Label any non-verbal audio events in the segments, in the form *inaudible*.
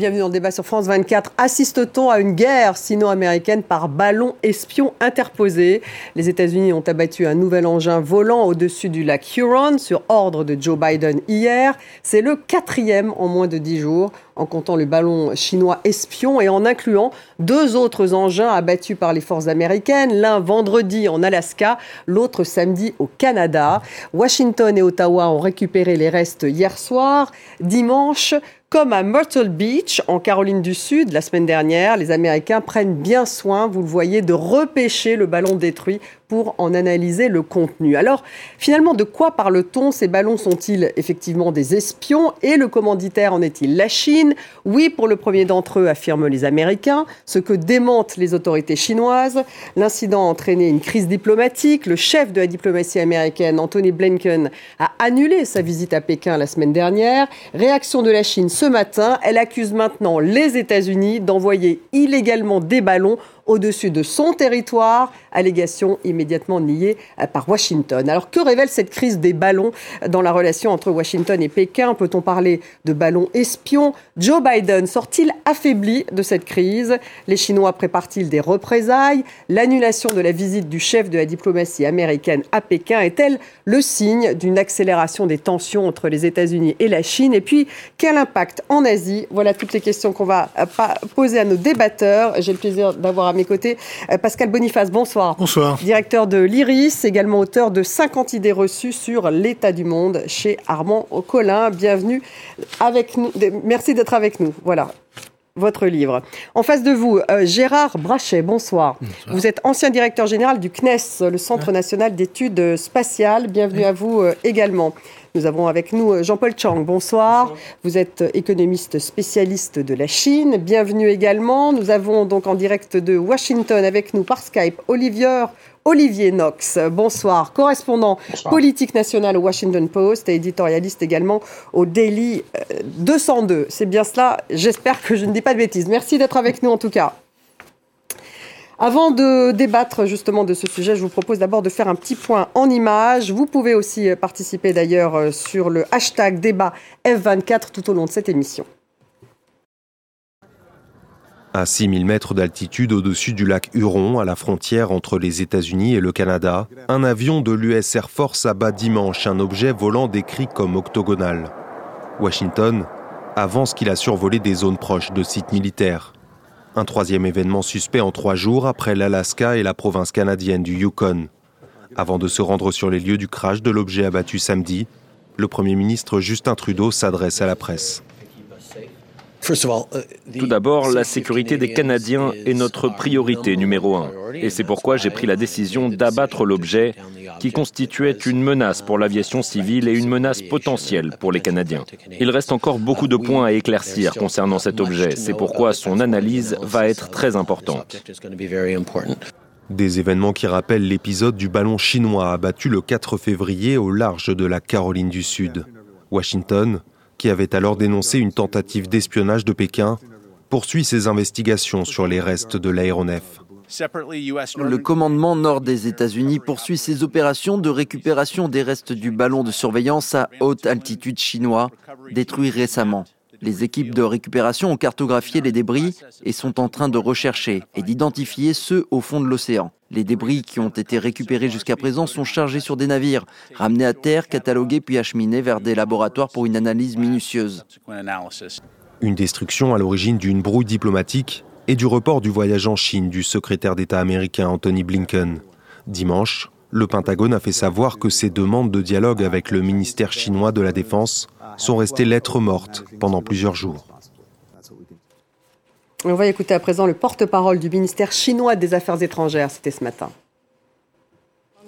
bienvenue dans le débat sur France 24. Assiste-t-on à une guerre sino-américaine par ballon espion interposé? Les États-Unis ont abattu un nouvel engin volant au-dessus du lac Huron sur ordre de Joe Biden hier. C'est le quatrième en moins de dix jours en comptant le ballon chinois espion et en incluant deux autres engins abattus par les forces américaines, l'un vendredi en Alaska, l'autre samedi au Canada. Washington et Ottawa ont récupéré les restes hier soir. Dimanche, comme à Myrtle Beach, en Caroline du Sud, la semaine dernière, les Américains prennent bien soin, vous le voyez, de repêcher le ballon détruit pour en analyser le contenu. Alors, finalement, de quoi parle-t-on? Ces ballons sont-ils effectivement des espions? Et le commanditaire en est-il? La Chine Oui, pour le premier d'entre eux, affirment les Américains, ce que démentent les autorités chinoises. L'incident a entraîné une crise diplomatique. Le chef de la diplomatie américaine, Anthony Blinken, a annulé sa visite à Pékin la semaine dernière. Réaction de la Chine ce matin, elle accuse maintenant les États-Unis d'envoyer illégalement des ballons au-dessus de son territoire, allégation immédiatement niée euh, par Washington. Alors que révèle cette crise des ballons dans la relation entre Washington et Pékin? Peut-on parler de ballons espions? Joe Biden sort-il affaibli de cette crise? Les Chinois préparent-ils des représailles? L'annulation de la visite du chef de la diplomatie américaine à Pékin est-elle le signe d'une accélération des tensions entre les États-Unis et la Chine? Et puis, quel impact en Asie? Voilà toutes les questions qu'on va euh, poser à nos débatteurs. J'ai le plaisir d'avoir à mes côtés euh, Pascal Boniface. Bonsoir. Bonsoir. Directeur de l'IRIS, également auteur de 50 idées reçues sur l'état du monde chez Armand Collin. Bienvenue avec nous. Merci d'être avec nous. Voilà votre livre. En face de vous, euh, Gérard Brachet, bonsoir. Vous êtes ancien directeur général du CNES, le Centre national d'études spatiales. Bienvenue à vous euh, également. Nous avons avec nous euh, Jean-Paul Chang. Bonsoir. Vous êtes économiste spécialiste de la Chine. Bienvenue également. Nous avons donc en direct de Washington avec nous par Skype Olivier, Olivier Knox. Bonsoir. Correspondant politique national au Washington Post et éditorialiste également au Daily 202. Euh, C'est bien cela. J'espère que je ne dis pas de bêtises. Merci d'être avec nous en tout cas. Avant de débattre justement de ce sujet, je vous propose d'abord de faire un petit point en images. Vous pouvez aussi euh, participer d'ailleurs euh, sur le hashtag débat F24 tout au long de cette émission. À 6000 mètres d'altitude au-dessus du lac Huron, à la frontière entre les États-Unis et le Canada, un avion de l'US Air Force abat dimanche un objet volant décrit comme octogonal. Washington avance qu'il a survolé des zones proches de sites militaires. Un troisième événement suspect en trois jours après l'Alaska et la province canadienne du Yukon. Avant de se rendre sur les lieux du crash de l'objet abattu samedi, le Premier ministre Justin Trudeau s'adresse à la presse. Tout d'abord, la sécurité des Canadiens est notre priorité numéro un. Et c'est pourquoi j'ai pris la décision d'abattre l'objet qui constituait une menace pour l'aviation civile et une menace potentielle pour les Canadiens. Il reste encore beaucoup de points à éclaircir concernant cet objet. C'est pourquoi son analyse va être très importante. Des événements qui rappellent l'épisode du ballon chinois abattu le 4 février au large de la Caroline du Sud. Washington, qui avait alors dénoncé une tentative d'espionnage de Pékin, poursuit ses investigations sur les restes de l'aéronef. Le commandement nord des États-Unis poursuit ses opérations de récupération des restes du ballon de surveillance à haute altitude chinois, détruit récemment. Les équipes de récupération ont cartographié les débris et sont en train de rechercher et d'identifier ceux au fond de l'océan. Les débris qui ont été récupérés jusqu'à présent sont chargés sur des navires, ramenés à terre, catalogués puis acheminés vers des laboratoires pour une analyse minutieuse. Une destruction à l'origine d'une brouille diplomatique et du report du voyage en Chine du secrétaire d'État américain Anthony Blinken. Dimanche, le Pentagone a fait savoir que ses demandes de dialogue avec le ministère chinois de la Défense sont restées lettres mortes pendant plusieurs jours. On va écouter à présent le porte-parole du ministère chinois des Affaires étrangères. C'était ce matin.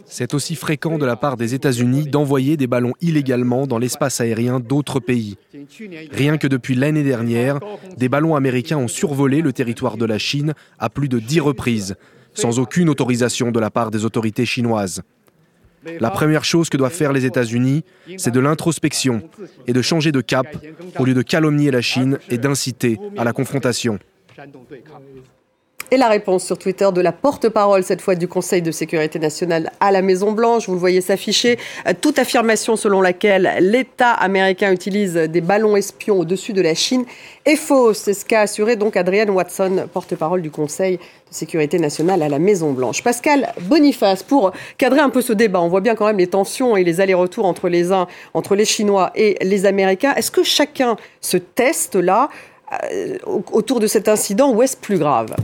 C'est aussi fréquent de la part des États-Unis d'envoyer des ballons illégalement dans l'espace aérien d'autres pays. Rien que depuis l'année dernière, des ballons américains ont survolé le territoire de la Chine à plus de dix reprises, sans aucune autorisation de la part des autorités chinoises. La première chose que doivent faire les États-Unis, c'est de l'introspection et de changer de cap au lieu de calomnier la Chine et d'inciter à la confrontation. Et la réponse sur Twitter de la porte-parole, cette fois du Conseil de sécurité nationale à la Maison-Blanche. Vous le voyez s'afficher. Euh, toute affirmation selon laquelle l'État américain utilise des ballons espions au-dessus de la Chine est fausse. C'est ce qu'a assuré donc Adrienne Watson, porte-parole du Conseil de sécurité nationale à la Maison-Blanche. Pascal Boniface, pour cadrer un peu ce débat, on voit bien quand même les tensions et les allers-retours entre les uns, entre les Chinois et les Américains. Est-ce que chacun se teste là euh, autour de cet incident ou est-ce plus grave?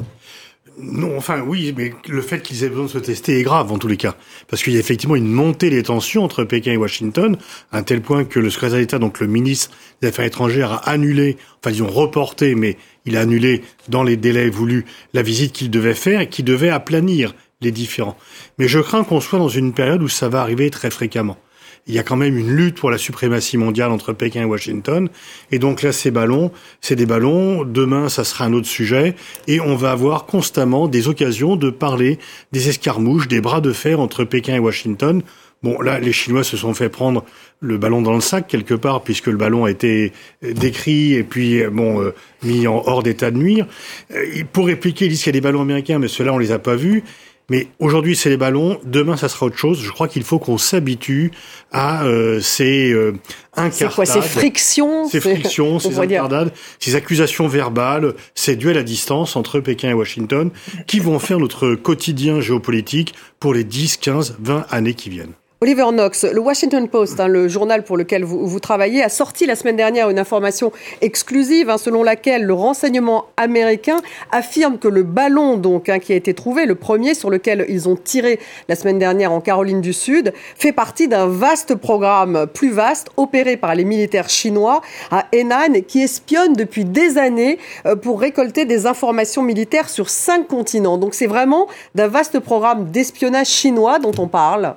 Non, enfin oui, mais le fait qu'ils aient besoin de se tester est grave en tous les cas, parce qu'il y a effectivement une montée des tensions entre Pékin et Washington, à un tel point que le secrétaire d'État, donc le ministre des Affaires étrangères, a annulé, enfin ils ont reporté, mais il a annulé dans les délais voulus la visite qu'il devait faire et qui devait aplanir les différents. Mais je crains qu'on soit dans une période où ça va arriver très fréquemment il y a quand même une lutte pour la suprématie mondiale entre Pékin et Washington. Et donc là, ces ballons, c'est des ballons. Demain, ça sera un autre sujet. Et on va avoir constamment des occasions de parler des escarmouches, des bras de fer entre Pékin et Washington. Bon, là, les Chinois se sont fait prendre le ballon dans le sac quelque part, puisque le ballon a été décrit et puis bon euh, mis en hors d'état de nuire. Euh, pour répliquer, ils disent qu'il y a des ballons américains, mais ceux-là, on les a pas vus. Mais aujourd'hui, c'est les ballons. Demain, ça sera autre chose. Je crois qu'il faut qu'on s'habitue à euh, ces euh, incartades. C'est quoi Ces frictions Ces frictions, *laughs* ces incartades, ces accusations verbales, ces duels à distance entre Pékin et Washington qui vont faire notre quotidien géopolitique pour les 10, 15, 20 années qui viennent. Oliver Knox, le Washington Post, hein, le journal pour lequel vous, travaillez, a sorti la semaine dernière une information exclusive hein, selon laquelle le renseignement américain affirme que le ballon donc hein, qui a été trouvé, le premier sur lequel ils ont tiré la semaine dernière en Caroline du Sud, fait partie d'un vaste programme plus vaste opéré par les militaires chinois à Henan qui espionne depuis des années euh, pour récolter des informations militaires sur cinq continents. Donc c'est vraiment d'un vaste programme d'espionnage chinois dont on parle.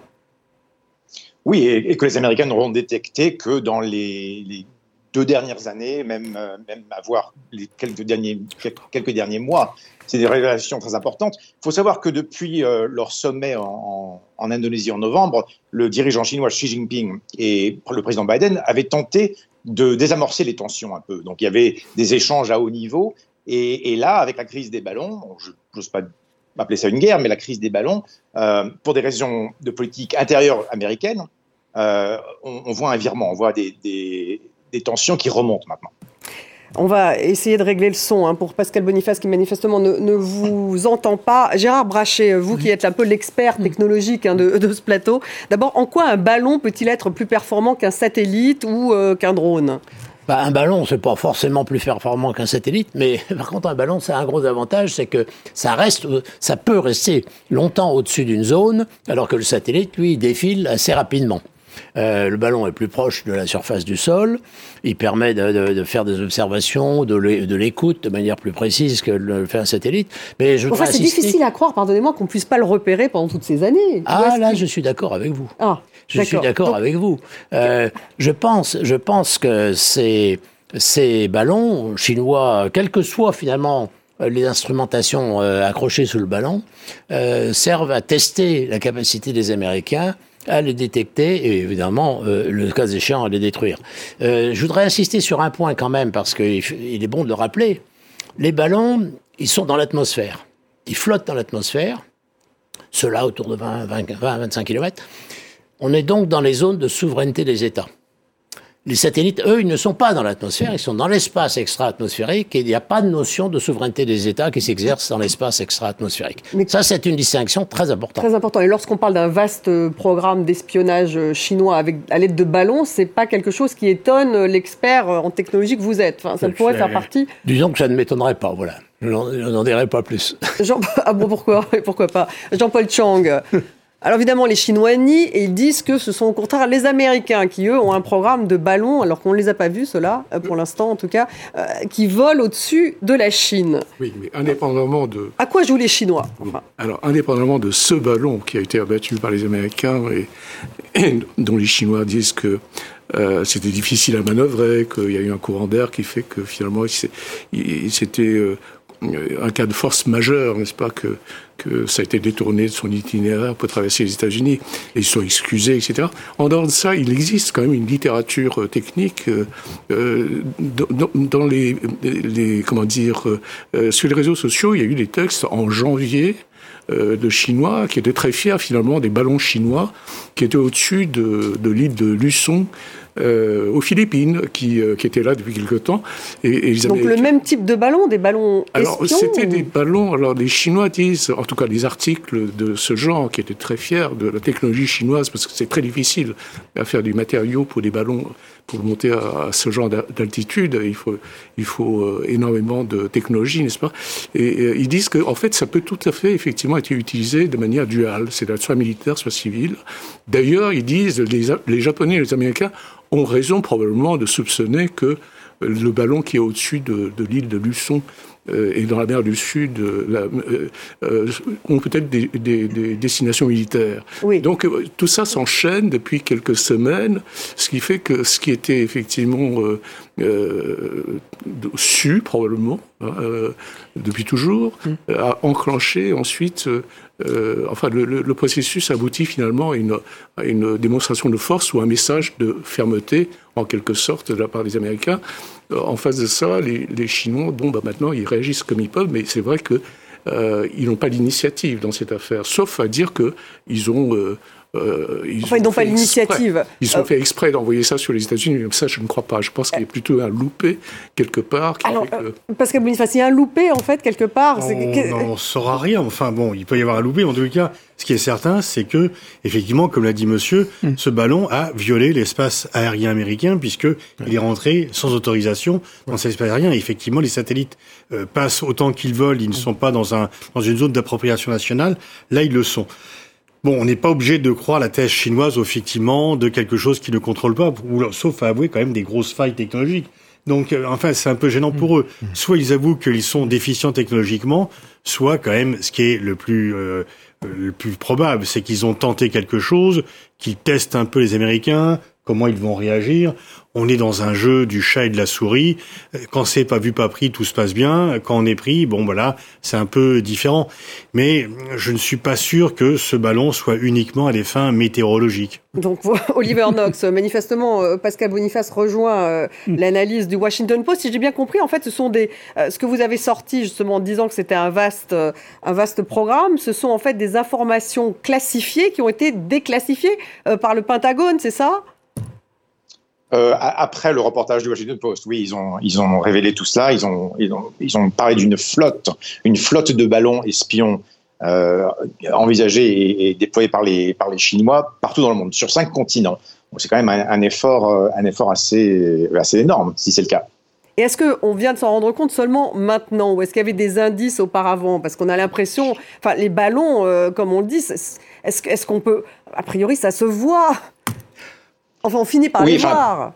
Oui, et, que les Américains n'auront détecté que dans les, deux dernières années, même, euh, même avoir les quelques derniers, quelques derniers mois. C'est des révélations très importantes. Il faut savoir que depuis euh, leur sommet en, Indonésie en novembre, le dirigeant chinois Xi Jinping et le président Biden avaient tenté de désamorcer les tensions un peu. Donc il y avait des échanges à haut niveau. Et, là, avec la crise des ballons, je n'ose pas appeler ça une guerre, mais la crise des ballons, euh, pour des raisons de politique intérieure américaine, euh, on, voit un virement, on voit des, tensions qui remontent maintenant. On va essayer de régler le son hein, pour Pascal Boniface qui manifestement ne, vous entend pas. Gérard Brachet, vous qui êtes un peu l'expert technologique hein, de, ce plateau, d'abord, en quoi un ballon peut-il être plus performant qu'un satellite ou euh, qu'un drone? Bah, un ballon, c'est pas forcément plus performant qu'un satellite, mais *laughs* par contre, un ballon, c'est un gros avantage, c'est que ça reste, ça peut rester longtemps au-dessus d'une zone, alors que le satellite, lui, défile assez rapidement. Euh, le ballon est plus proche de la surface du sol. Il permet de, faire des observations, de l'écoute de manière plus précise que le fait un satellite. Mais je enfin, c'est difficile à croire, pardonnez-moi, qu'on puisse pas le repérer pendant toutes ces années. Ah là, je suis d'accord avec vous. Ah, je suis d'accord avec vous. Euh, je pense, je pense que ces ces ballons chinois, quelles que soient finalement les instrumentations euh, accrochées sous le ballon, servent à tester la capacité des Américains à les détecter et évidemment, euh, le cas échéant, à les détruire. Euh, je voudrais insister sur un point quand même, parce qu'il est bon de le rappeler. Les ballons, ils sont dans l'atmosphère. Ils flottent dans l'atmosphère, ceux-là autour de 20, 20, 20, 25 km. On est donc dans les zones de souveraineté des États. Les satellites, eux, ils ne sont pas dans l'atmosphère, ils sont dans l'espace extra-atmosphérique et il n'y a pas de notion de souveraineté des États qui s'exerce dans l'espace extra-atmosphérique. Ça, c'est une distinction très importante. Très important. Et lorsqu'on parle d'un vaste programme d'espionnage chinois avec, à l'aide de ballons, c'est pas quelque chose qui étonne l'expert en technologie que vous êtes. Enfin, ça pourrait faire partie. Disons que ça ne m'étonnerait pas, voilà. Je n'en dirai pas plus. Jean... *laughs* Ah bon, pourquoi? Pourquoi pas? Jean-Paul Chang, alors évidemment, les Chinois nient et ils disent que ce sont au contraire les Américains qui, eux, ont un programme de ballons, alors qu'on ne les a pas vus, ceux-là, euh, pour l'instant en tout cas, euh, qui volent au-dessus de la Chine. Oui, mais indépendamment de... À quoi jouent les Chinois Alors, indépendamment de ce ballon qui a été abattu par les Américains et, dont les Chinois disent que euh, c'était difficile à manœuvrer, qu'il y a eu un courant d'air qui fait que finalement il s'était un cas de force majeure, n'est-ce pas, que, que ça a été détourné de son itinéraire pour traverser les États-Unis, et ils sont excusés, etc. En dehors de ça, il existe quand même une littérature technique dans, dans les, les, comment dire, sur les réseaux sociaux. Il y a eu des textes en janvier de Chinois qui étaient très fiers finalement des ballons chinois qui étaient au-dessus de, de l'île de Luçon euh, aux Philippines, qui, euh, qui étaient là depuis quelque temps. Et, Donc le même type de ballon, des ballons Alors c'était des ballons, alors les Chinois disent, en tout cas les articles de ce genre, qui étaient très fiers de la technologie chinoise, parce que c'est très difficile à faire du matériau pour des ballons pour monter à, ce genre d'altitude, il faut, euh, énormément de technologie, n'est-ce pas? Et, ils disent que, en fait, ça peut tout à fait, effectivement, être utilisé de manière duale, c'est soit militaire, soit civile. D'ailleurs, ils disent, les, les Japonais et les Américains ont raison probablement de soupçonner que le ballon qui est au-dessus de, de l'île de Luçon et dans la mer du Sud euh, euh, euh ont peut-être des, des, des, destinations militaires. Oui. Donc tout ça s'enchaîne depuis quelques semaines, ce qui fait que ce qui était effectivement su probablement hein, depuis toujours mm. a enclenché ensuite euh, enfin, le, le, processus aboutit finalement à une, à une, démonstration de force ou un message de fermeté, en quelque sorte, de la part des Américains. Euh, en face de ça, les, les, Chinois, bon, bah, maintenant, ils réagissent comme ils peuvent, mais c'est vrai que euh, ils n'ont pas l'initiative dans cette affaire, sauf à dire qu'ils ont euh, euh, ils enfin, n'ont pas l'initiative. Ils ont euh, fait exprès d'envoyer ça sur les États-Unis, mais ça, je ne crois pas. Je pense qu'il y a plutôt un loupé quelque part. Qui Alors, euh, parce que il y a un loupé en fait quelque part. On ne saura rien. Enfin bon, il peut y avoir un loupé. En tout cas, ce qui est certain, c'est que effectivement, comme l'a dit Monsieur, hmm. ce ballon a violé l'espace aérien américain puisque il est rentré sans autorisation dans cet espace aérien. Et effectivement, les satellites passent autant qu'ils veulent. Ils ne sont pas dans un dans une zone d'appropriation nationale. Là, ils le sont. Bon, on n'est pas obligé de croire la thèse chinoise, effectivement, de quelque chose qui ne contrôle pas, sauf à avouer quand même des grosses failles technologiques. Donc, euh, enfin, c'est un peu gênant pour eux. Mmh. Soit ils avouent qu'ils sont déficients technologiquement, soit quand même, ce qui est le plus euh, le plus probable, c'est qu'ils ont tenté quelque chose, qu'ils testent un peu les Américains, comment ils vont réagir on est dans un jeu du chat et de la souris. Quand c'est pas vu, pas pris, tout se passe bien. Quand on est pris, bon voilà, c'est un peu différent. Mais je ne suis pas sûr que ce ballon soit uniquement à des fins météorologiques. Donc *laughs* Oliver Knox, manifestement, euh, Pascal Boniface rejoint euh, hmm. l'analyse du Washington Post. Si j'ai bien compris, en fait, ce sont des euh, ce que vous avez sorti justement en disant que c'était un vaste un vaste programme. Ce sont en fait des informations classifiées qui ont été déclassifiées par le Pentagone, c'est ça? Euh, après le reportage du Washington Post, oui, ils ont, ils ont révélé tout cela. Ils ont, ils ont, ils ont parlé d'une flotte, une flotte de ballons espions euh, envisagée et, déployée par les, par les Chinois partout dans le monde, sur cinq continents. c'est quand même un, effort, euh, un effort assez, assez énorme, si c'est le cas. Et est-ce qu'on vient de s'en rendre compte seulement maintenant Ou est-ce qu'il y avait des indices auparavant? Parce qu'on a l'impression, enfin, les ballons, euh, comme on le dit, est-ce, est-ce qu'on peut. A priori, ça se voit? Enfin, on finit par les voir.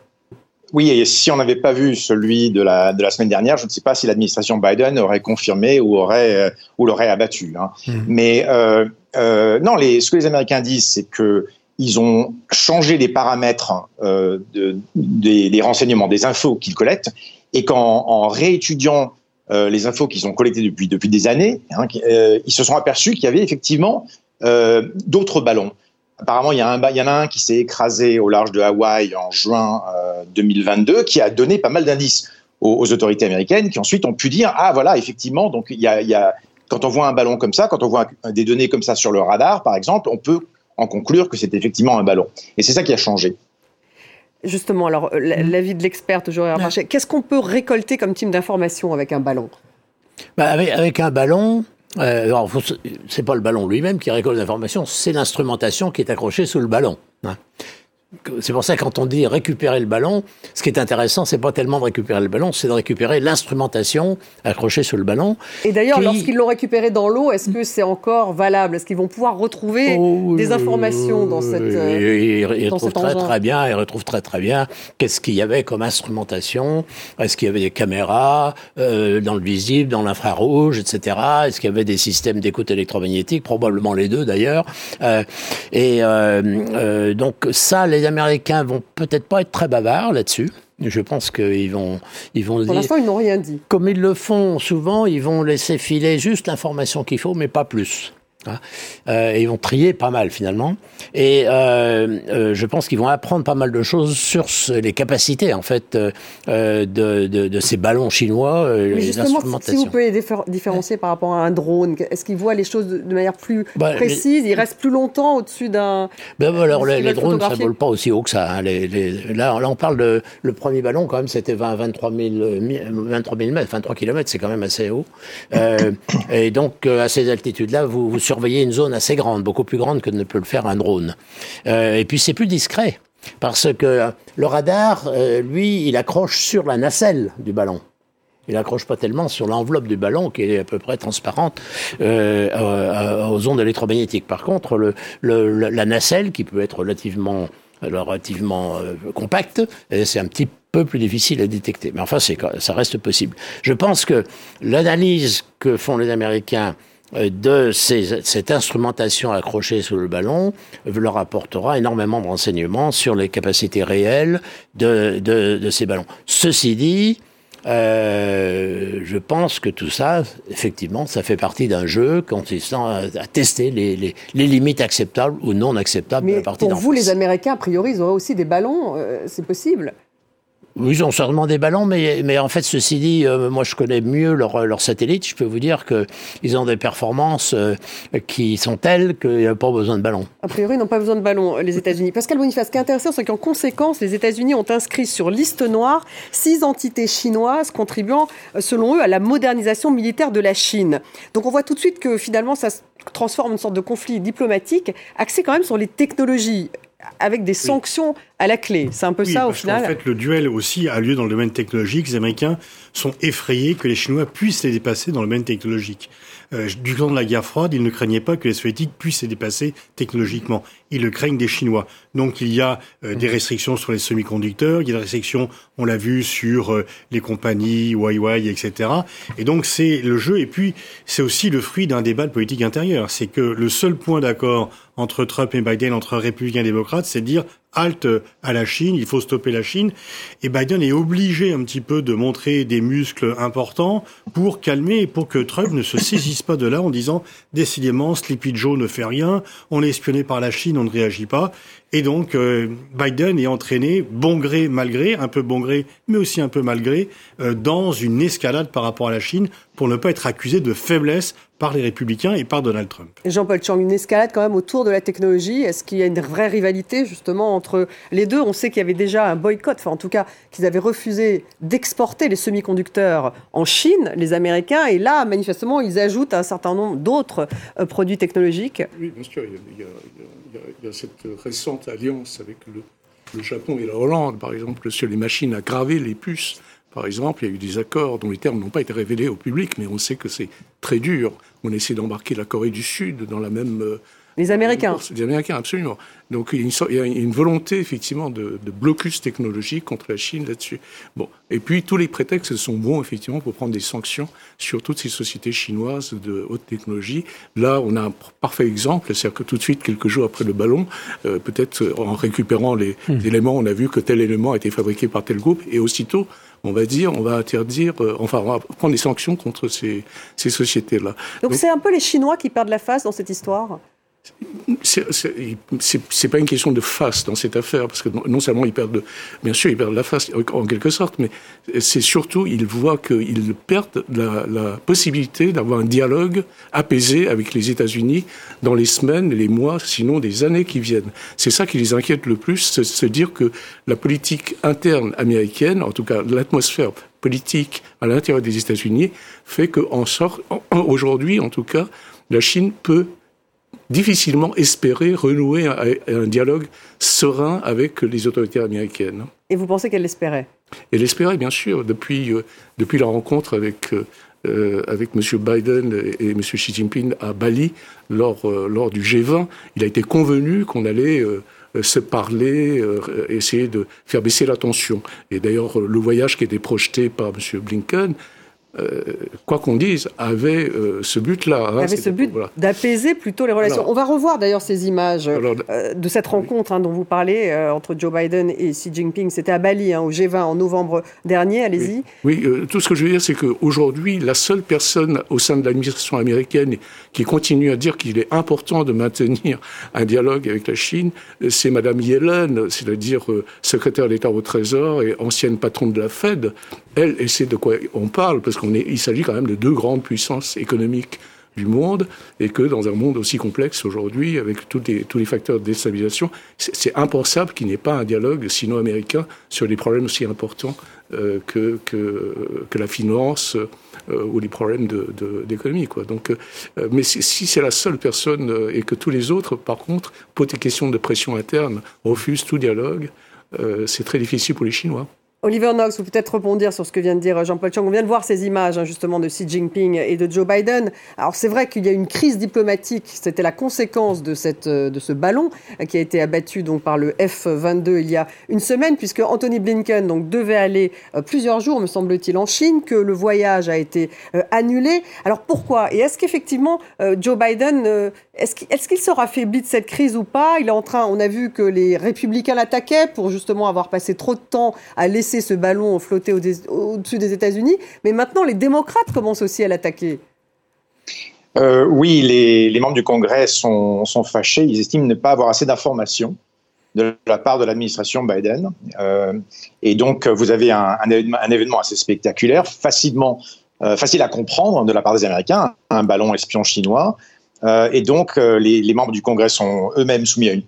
Oui, et si on n'avait pas vu celui de la, de la semaine dernière, je ne sais pas si l'administration Biden aurait confirmé ou, aurait, euh, ou l'aurait abattu. Hein. Hmm. Mais euh, euh, non, les, ce que les Américains disent, c'est que ils ont changé les paramètres euh, de, des, des, renseignements, des infos qu'ils collectent, et qu'en en réétudiant euh, les infos qu'ils ont collectées depuis, depuis des années, hein, euh, ils se sont aperçus qu'il y avait effectivement d'autres ballons. Apparemment, il y, a un, il y en a un qui s'est écrasé au large de Hawaï en juin 2022, euh, qui a donné pas mal d'indices aux, autorités américaines, qui ensuite ont pu dire ah voilà effectivement donc il y a, il y a quand on voit un ballon comme ça, quand on voit des données comme ça sur le radar, par exemple, on peut en conclure que c'est effectivement un ballon. Et c'est ça qui a changé. Justement, alors euh, l'avis de l'expert, j'aurais Qu'est-ce qu'on peut récolter comme type d'information avec un ballon? Bah avec, avec, un ballon, euh, c'est pas le ballon lui-même qui récolte l'information, c'est l'instrumentation qui est accrochée sous le ballon. Hein. C'est pour ça que quand on dit récupérer le ballon, ce qui est intéressant, c'est pas tellement de récupérer le ballon, c'est de récupérer l'instrumentation accrochée sur le ballon. Et d'ailleurs, lorsqu'ils l'ont récupéré dans l'eau, est-ce que c'est encore valable? Est-ce qu'ils vont pouvoir retrouver oh, des informations dans cette Ils, ils retrouvent très très bien, ils retrouvent très très bien qu'est-ce qu'il y avait comme instrumentation. Est-ce qu'il y avait des caméras euh, dans le visible, dans l'infrarouge, etc. Est-ce qu'il y avait des systèmes d'écoute électromagnétique? Probablement les deux d'ailleurs. Euh, et euh, euh donc ça, les Américains vont peut-être pas être très bavards là-dessus. Je pense qu'ils vont, ils vont Pour l'instant, ils n'ont rien dit. Comme ils le font souvent, ils vont laisser filer juste l'information qu'il faut, mais pas plus. Euh, ils vont trier pas mal finalement. Et euh, euh, je pense qu'ils vont apprendre pas mal de choses sur les capacités en fait de, de, de, ces ballons chinois. Mais justement, si vous pouvez différencier par rapport à un drone, est-ce qu'ils voient les choses de, manière plus bah, précise? Ils restent plus longtemps au-dessus d'un. Ben, bah, alors les, drones, ça vole pas aussi haut que ça. Hein. Les, là, là, on parle de le premier ballon quand même, c'était 20 23 000, 23 000 mètres, 23 km, c'est quand même assez haut. *coughs* et donc à ces altitudes-là, vous, vous surveiller une zone assez grande, beaucoup plus grande que ne peut le faire un drone. Euh, et puis c'est plus discret, parce que le radar, euh, lui, il accroche sur la nacelle du ballon. Il accroche pas tellement sur l'enveloppe du ballon qui est à peu près transparente euh, aux ondes électromagnétiques. Par contre, la nacelle, qui peut être relativement, relativement compacte, c'est un petit peu plus difficile à détecter. Mais enfin, ça reste possible. Je pense que l'analyse que font les Américains euh, de cette instrumentation accrochée sur le ballon leur apportera énormément de renseignements sur les capacités réelles de, de, ces ballons. Ceci dit, euh, je pense que tout ça, effectivement, ça fait partie d'un jeu consistant à, tester les, les, les, limites acceptables ou non acceptables Mais de la partie Pour vous, les Américains, a priori, ils auraient aussi des ballons, euh, c'est possible oui, ils ont sûrement des ballons, mais, en fait, ceci dit, euh, moi je connais mieux leurs leur satellites. Je peux vous dire qu'ils ont des performances euh, qui sont telles qu'il n'y a pas besoin de ballons. A priori, ils n'ont pas besoin de ballons, les États-Unis. Pascal Boniface, ce qui est intéressant, c'est qu'en conséquence, les États-Unis ont inscrit sur liste noire six entités chinoises contribuant, euh, selon eux, à la modernisation militaire de la Chine. Donc on voit tout de suite que finalement, ça se transforme une sorte de conflit diplomatique axé quand même sur les technologies avec des sanctions à la clé. C'est un peu ça au final. En fait, le duel aussi a lieu dans le domaine technologique. Les Américains sont effrayés que les Chinois puissent les dépasser dans le domaine technologique. Euh, du temps de la guerre froide, ils ne craignaient pas que les Soviétiques puissent les dépasser technologiquement. Ils le craignent des Chinois. Donc il y a euh, des restrictions sur les semi-conducteurs, il y a des restrictions, on l'a vu, sur euh, les compagnies Huawei, etc. Et donc c'est le jeu. Et puis c'est aussi le fruit d'un débat de politique intérieure. C'est que le seul point d'accord entre Trump et Biden, entre républicains et démocrates, c'est de dire halte à la Chine, il faut stopper la Chine. Et Biden est obligé un petit peu de montrer des muscles importants pour calmer et pour que Trump ne se saisisse pas de là en disant décidément Sleepy Joe ne fait rien, on est espionné par la Chine, on ne réagit pas. Et donc euh, Biden est entraîné, bon gré, mal gré, un peu bon gré, mais aussi un peu mal gré, euh, dans une escalade par rapport à la Chine pour ne pas être accusé de faiblesse par les républicains et par Donald Trump. Jean-Paul Chang, une escalade quand même autour de la technologie. Est-ce qu'il y a une vraie rivalité justement entre les deux? On sait qu'il y avait déjà un boycott, enfin en tout cas qu'ils avaient refusé d'exporter les semi-conducteurs en Chine, les Américains, et là manifestement ils ajoutent un certain nombre d'autres euh, produits technologiques. Oui, bien sûr, il y, a, cette récente alliance avec le, le Japon et la Hollande, par exemple, sur les machines à graver les puces par exemple, il y a eu des accords dont les termes n'ont pas été révélés au public, mais on sait que c'est très dur. On essaie d'embarquer la Corée du Sud dans la même euh, les Américains. Les Américains, absolument. Donc il y a une, volonté effectivement de, blocus technologique contre la Chine là-dessus. Bon, et puis tous les prétextes sont bons effectivement pour prendre des sanctions sur toutes ces sociétés chinoises de haute technologie. Là, on a un parfait exemple, c'est-à-dire que tout de suite, quelques jours après le ballon, euh, peut-être en récupérant les hmm. éléments, on a vu que tel élément a été fabriqué par tel groupe, et aussitôt on va dire, on va interdire, euh, enfin, on va prendre des sanctions contre ces, ces sociétés-là. Donc c'est un peu les Chinois qui perdent la face dans cette histoire? C'est pas une question de face dans cette affaire, parce que non seulement ils perdent, bien sûr, ils perdent la face en quelque sorte, mais c'est surtout ils voient qu'ils perdent la, possibilité d'avoir un dialogue apaisé avec les États-Unis dans les semaines, les mois, sinon des années qui viennent. C'est ça qui les inquiète le plus, c'est se dire que la politique interne américaine, en tout cas l'atmosphère politique à l'intérieur des États-Unis, fait qu'en sort, aujourd'hui en tout cas, la Chine peut difficilement espérer renouer un, dialogue serein avec les autorités américaines. Et vous pensez qu'elle l'espérait? Elle l'espérait, bien sûr, depuis, euh, depuis la rencontre avec, euh, euh, avec M. Biden et, M. Xi Jinping à Bali lors, lors du G20. Il a été convenu qu'on allait se parler, essayer de faire baisser la tension. Et d'ailleurs, le voyage qui était projeté par M. Blinken euh, quoi qu'on dise, avait euh, ce but-là. Hein, avait ce but d'apaiser plutôt les relations. On va revoir d'ailleurs ces images euh, de cette rencontre hein, dont vous parlez entre Joe Biden et Xi Jinping. C'était à Bali, hein, au G20, en novembre dernier. Allez-y. Oui, tout ce que je veux dire, c'est qu'aujourd'hui, la seule personne au sein de l'administration américaine qui continue à dire qu'il est important de maintenir un dialogue avec la Chine, c'est Madame Yellen, c'est-à-dire secrétaire d'État au Trésor et ancienne patronne de la Fed. Elle, et c'est de quoi on parle, parce qu'on est, il s'agit quand même de deux grandes puissances économiques du monde, et que dans un monde aussi complexe aujourd'hui, avec tous les, facteurs de déstabilisation, c'est impensable qu'il n'y ait pas un dialogue sino-américain sur des problèmes aussi importants euh, que, la finance euh, ou les problèmes d'économie. Euh, mais si, si c'est la seule personne et que tous les autres, par contre, pour des questions de pression interne, refusent tout dialogue, c'est très difficile pour les Chinois. Oliver Knox, vous peut-être rebondir sur ce que vient de dire Jean-Paul Chang. On vient de voir ces images hein, justement de Xi Jinping et de Joe Biden. Alors c'est vrai qu'il y a une crise diplomatique. C'était la conséquence de, euh, ce ballon euh, qui a été abattu donc par le F-22 il y a une semaine, puisque Anthony Blinken devait aller euh, plusieurs jours, me semble-t-il, en Chine, que le voyage a été annulé. Alors pourquoi? Et est-ce qu'effectivement Joe Biden est-ce qu'il sera affaibli de cette crise ou pas? Il est en train, on a vu que les républicains l'attaquaient pour justement avoir passé trop de temps à laisser ce ballon flotter au-dessus des États-Unis, mais maintenant les démocrates commencent aussi à l'attaquer. Euh, oui, les, membres du Congrès sont, fâchés. Ils estiment ne pas avoir assez d'informations de la part de l'administration Biden. Euh, et donc, vous avez un, événement, assez spectaculaire, facilement, euh, facile à comprendre de la part des Américains, un ballon espion chinois et donc, euh, les, membres du Congrès sont eux-mêmes soumis à une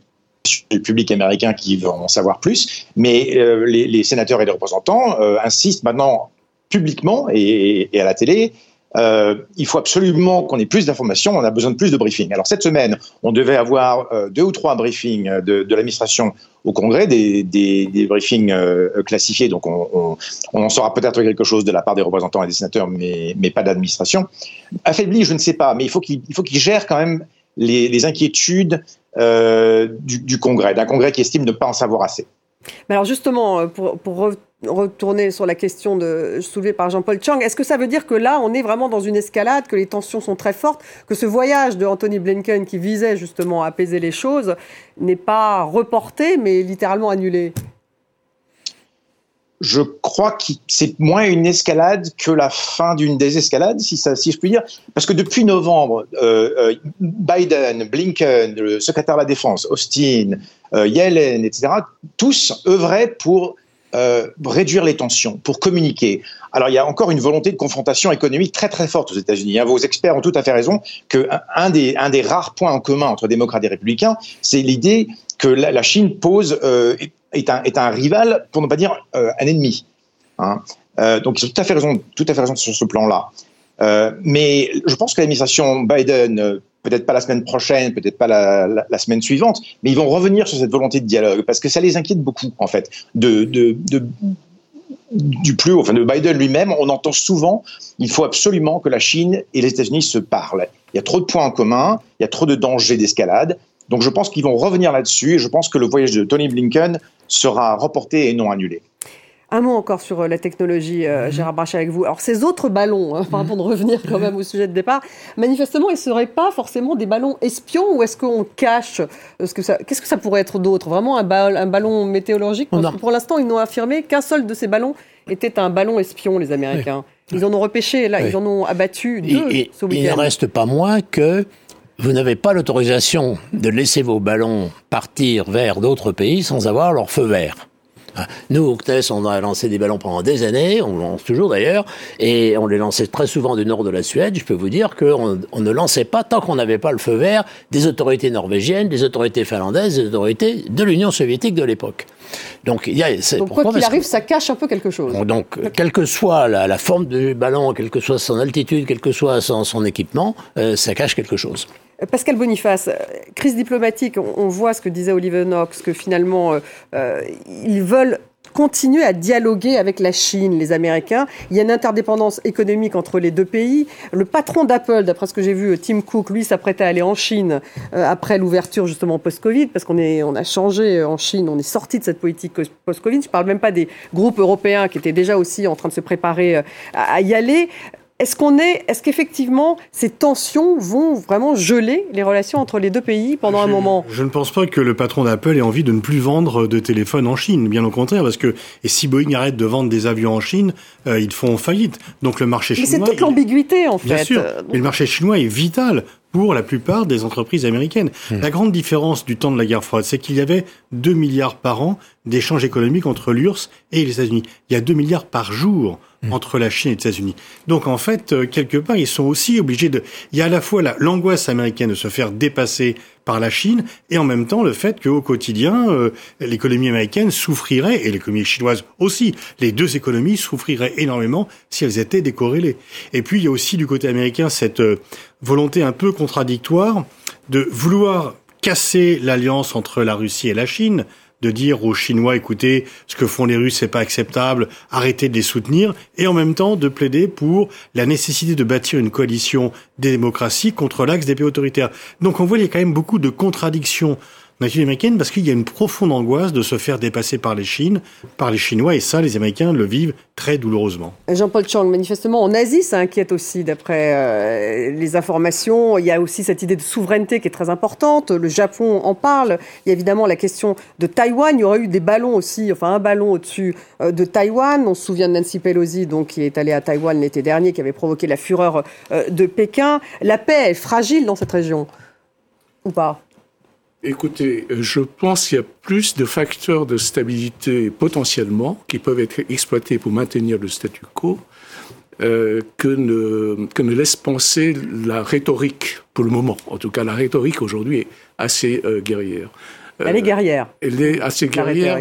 du public américain qui veut en savoir plus, mais euh, les, sénateurs et les représentants insistent maintenant publiquement et, à la télé euh, il faut absolument qu'on ait plus d'informations, on a besoin de plus de briefings. Alors cette semaine, on devait avoir euh, deux ou trois briefings de, de l'administration au Congrès, des, des, des briefings euh, classifiés, donc on, on, on saura peut-être quelque chose de la part des représentants et des sénateurs, mais, mais pas d'administration. Affaibli, je ne sais pas, mais il faut qu'il qu gère quand même les, les inquiétudes du, du Congrès, d'un Congrès qui estime ne pas en savoir assez. Alors justement, pour, pour retourner sur la question soulevée par Jean-Paul Chang, est-ce que ça veut dire que là, on est vraiment dans une escalade, que les tensions sont très fortes, que ce voyage de Anthony Blinken qui visait justement à apaiser les choses n'est pas reporté, mais littéralement annulé? Je crois que c'est moins une escalade que la fin d'une désescalade, si, ça, si je puis dire. Parce que depuis novembre, euh, euh, Biden, Blinken, le secrétaire de la Défense, Austin, euh, Yellen, etc., tous œuvraient pour euh, réduire les tensions, pour communiquer. Alors il y a encore une volonté de confrontation économique très très forte aux États-Unis. Hein. Vos experts ont tout à fait raison que un des, un des rares points en commun entre démocrates et républicains, c'est l'idée que la, Chine pose euh, est, un, est un rival, pour ne pas dire euh, un ennemi. Hein. donc ils ont tout à fait raison, tout à fait raison sur ce plan-là. mais je pense que l'administration Biden peut-être pas la semaine prochaine, peut-être pas la, semaine suivante, mais ils vont revenir sur cette volonté de dialogue parce que ça les inquiète beaucoup en fait. De, du plus haut, enfin de Biden lui-même, on entend souvent il faut absolument que la Chine et les États-Unis se parlent. Il y a trop de points en commun, il y a trop de dangers d'escalade. Donc je pense qu'ils vont revenir là-dessus et je pense que le voyage de Tony Blinken sera reporté et non annulé. Un mot encore sur euh, la technologie, euh, mhm. Gérard Brachet, avec vous. Alors, ces autres ballons, hein, pardon de revenir quand même au sujet de départ, manifestement, ils ne seraient pas forcément des ballons espions ou est-ce qu'on cache Qu'est-ce que ça pourrait être d'autre? Vraiment un, ballon météorologique? Pour l'instant, ils n'ont affirmé qu'un seul de ces ballons était un ballon espion, les Américains. Ils en ont repêché, là, ils en ont abattu deux et, Il ne reste pas moins que vous n'avez pas l'autorisation de laisser vos ballons partir vers d'autres pays sans avoir leur feu vert. Nous, au CNES, on a lancé des ballons pendant des années, on lance toujours d'ailleurs, et on les lançait très souvent du nord de la Suède. Je peux vous dire qu'on on ne lançait pas tant qu'on n'avait pas le feu vert des autorités norvégiennes, des autorités finlandaises, des autorités de l'Union soviétique de l'époque. Donc, il y a, donc quoi qu'il arrive, ça cache un peu quelque chose. Donc, quelle que soit la, forme du ballon, quelle que soit son altitude, quel que soit son, équipement, euh, ça cache quelque chose. Pascal Boniface, crise diplomatique, on, voit ce que disait Oliver Knox, que finalement, euh, ils veulent continuer à dialoguer avec la Chine, les Américains. Il y a une interdépendance économique entre les deux pays. Le patron d'Apple, d'après ce que j'ai vu, Tim Cook, lui s'apprêtait à aller en Chine euh, après l'ouverture justement post-Covid, parce qu'on on a changé en Chine, on est sorti de cette politique post-Covid. Je ne parle même pas des groupes européens qui étaient déjà aussi en train de se préparer à y aller. Est-ce qu'on est, est-ce qu'effectivement ces tensions vont vraiment geler les relations entre les deux pays pendant un moment? Je ne pense pas que le patron d'Apple ait envie de ne plus vendre de téléphones en Chine, bien au contraire, parce que et si Boeing arrête de vendre des avions en Chine, euh, ils font faillite. Donc le marché chinois. Mais c'est toute l'ambiguïté en fait. Bien sûr. Mais le marché chinois est vital pour la plupart des entreprises américaines. Hmm. La grande différence du temps de la guerre froide, c'est qu'il y avait 2 milliards par an d'échanges économiques entre l'URSS et les États-Unis. Il y a 2 milliards par jour hmm. entre la Chine et les États-Unis. Donc en fait, euh, quelque part, ils sont aussi obligés de... Il y a à la fois l'angoisse américaine de se faire dépasser par la Chine et en même temps le fait qu'au quotidien, euh, l'économie américaine souffrirait, et l'économie chinoise aussi, les deux économies souffriraient énormément si elles étaient décorrélées. Et puis il y a aussi du côté américain cette euh, volonté un peu contradictoire de vouloir casser l'alliance entre la Russie et la Chine, de dire aux Chinois, écoutez, ce que font les Russes, c'est pas acceptable, arrêtez de les soutenir, et en même temps de plaider pour la nécessité de bâtir une coalition des démocraties contre l'axe des pays autoritaires. Donc on voit qu'il y a quand même beaucoup de contradictions américaine parce qu'il y a une profonde angoisse de se faire dépasser par les Chines, par les Chinois, et ça, les Américains le vivent très douloureusement. Jean-Paul Chang, manifestement, en Asie, ça inquiète aussi, d'après euh, les informations. Il y a aussi cette idée de souveraineté qui est très importante. Le Japon en parle. Il y a évidemment la question de Taïwan. Il y aurait eu des ballons aussi, enfin un ballon au-dessus euh, de Taïwan. On se souvient de Nancy Pelosi, donc, qui est allée à Taïwan l'été dernier, qui avait provoqué la fureur euh, de Pékin. La paix est fragile dans cette région, ou pas? Écoutez, je pense qu'il y a plus de facteurs de stabilité potentiellement qui peuvent être exploités pour maintenir le statu quo euh, que, ne, que ne laisse penser la rhétorique pour le moment. En tout cas, la rhétorique aujourd'hui est assez euh, guerrière. Elle est guerrière. Elle est assez guerrière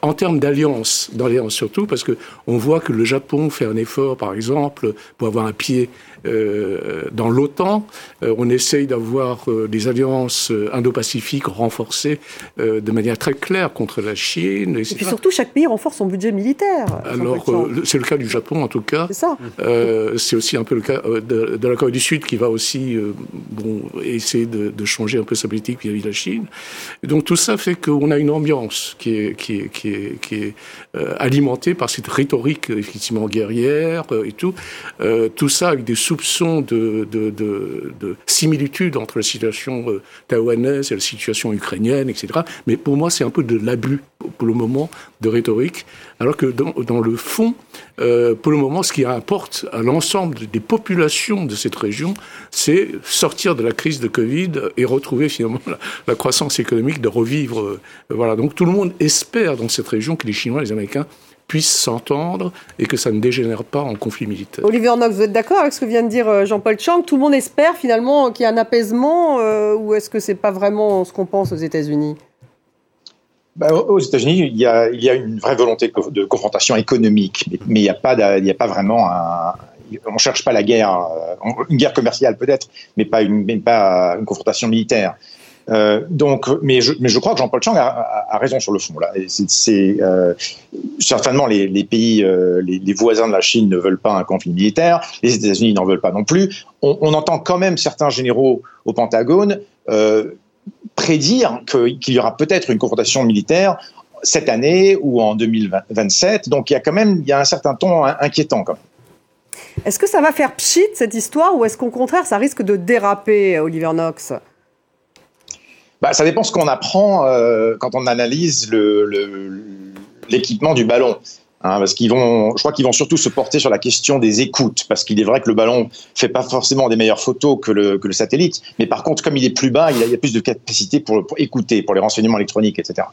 en termes d'alliance, d'alliance surtout, parce que on voit que le Japon fait un effort, par exemple, pour avoir un pied euh, dans l'OTAN. Euh, on essaye d'avoir euh, des alliances indo-pacifiques renforcées de manière très claire contre la Chine. Et, puis surtout, chaque pays renforce son budget militaire. Alors, c'est le cas du Japon en tout cas. C'est ça. c'est aussi un peu le cas de, la Corée du Sud qui va aussi bon, essayer de, changer un peu sa politique vis-à-vis de la Chine. donc tout ça fait qu'on a une ambiance qui est, qui est, qui est, qui est alimentée par cette rhétorique effectivement guerrière et tout. tout ça avec des soupçons de, de, de, similitude entre la situation euh, taïwanaise et la situation ukrainienne, etc. Mais pour moi, c'est un peu de l'abus, pour le moment, de rhétorique, alors que dans, dans le fond, euh, pour le moment, ce qui importe à l'ensemble des populations de cette région, c'est sortir de la crise de Covid et retrouver finalement la, croissance économique, de revivre. Euh, voilà. Donc tout le monde espère dans cette région que les Chinois, les Américains puissent s'entendre et que ça ne dégénère pas en conflit militaire. Olivier Ornox, vous êtes d'accord avec ce que vient de dire euh, Jean-Paul Chang? Tout le monde espère finalement qu'il y a un apaisement euh, ou est-ce que ce n'est pas vraiment ce qu'on pense aux États-Unis? Bah, aux États-Unis, il y, a, il y a une vraie volonté de confrontation économique, mais il n'y a, pas il a pas vraiment un, on cherche pas la guerre, euh, une guerre commerciale peut-être, mais pas une, mais pas une confrontation militaire. Euh, donc, mais je, crois que Jean-Paul Chang a, raison sur le fond. Là, c'est euh, certainement les, pays, euh, les, voisins de la Chine ne veulent pas un conflit militaire. Les États-Unis n'en veulent pas non plus. On, entend quand même certains généraux au Pentagone prédire qu'il y aura peut-être une confrontation militaire cette année ou en 2027. Donc, il y a quand même, il y a un certain ton inquiétant. Est-ce que ça va faire pchit cette histoire ou est-ce qu'au contraire ça risque de déraper, Oliver Knox bah, Ça dépend ce qu'on apprend euh, quand on analyse l'équipement du ballon. Hein, parce qu'ils vont, je crois qu'ils vont surtout se porter sur la question des écoutes, parce qu'il est vrai que le ballon fait pas forcément des meilleures photos que le, satellite, mais par contre, comme il est plus bas, il, a, a plus de capacité pour, écouter, pour les renseignements électroniques, etc.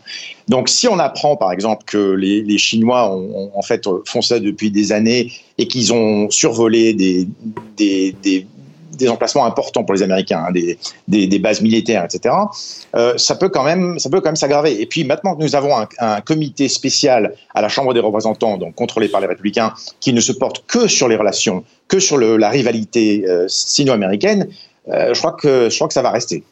Donc, si on apprend, par exemple, que les, Chinois en fait font ça depuis des années et qu'ils ont survolé des des emplacements importants pour les Américains, hein, des, des, des, bases militaires, etc. Euh, ça peut quand même, ça peut quand même s'aggraver. Et puis maintenant que nous avons un, un, comité spécial à la Chambre des représentants, donc contrôlé par les républicains, qui ne se porte que sur les relations, que sur le, la rivalité euh, sino-américaine, euh, je crois que je crois que ça va rester.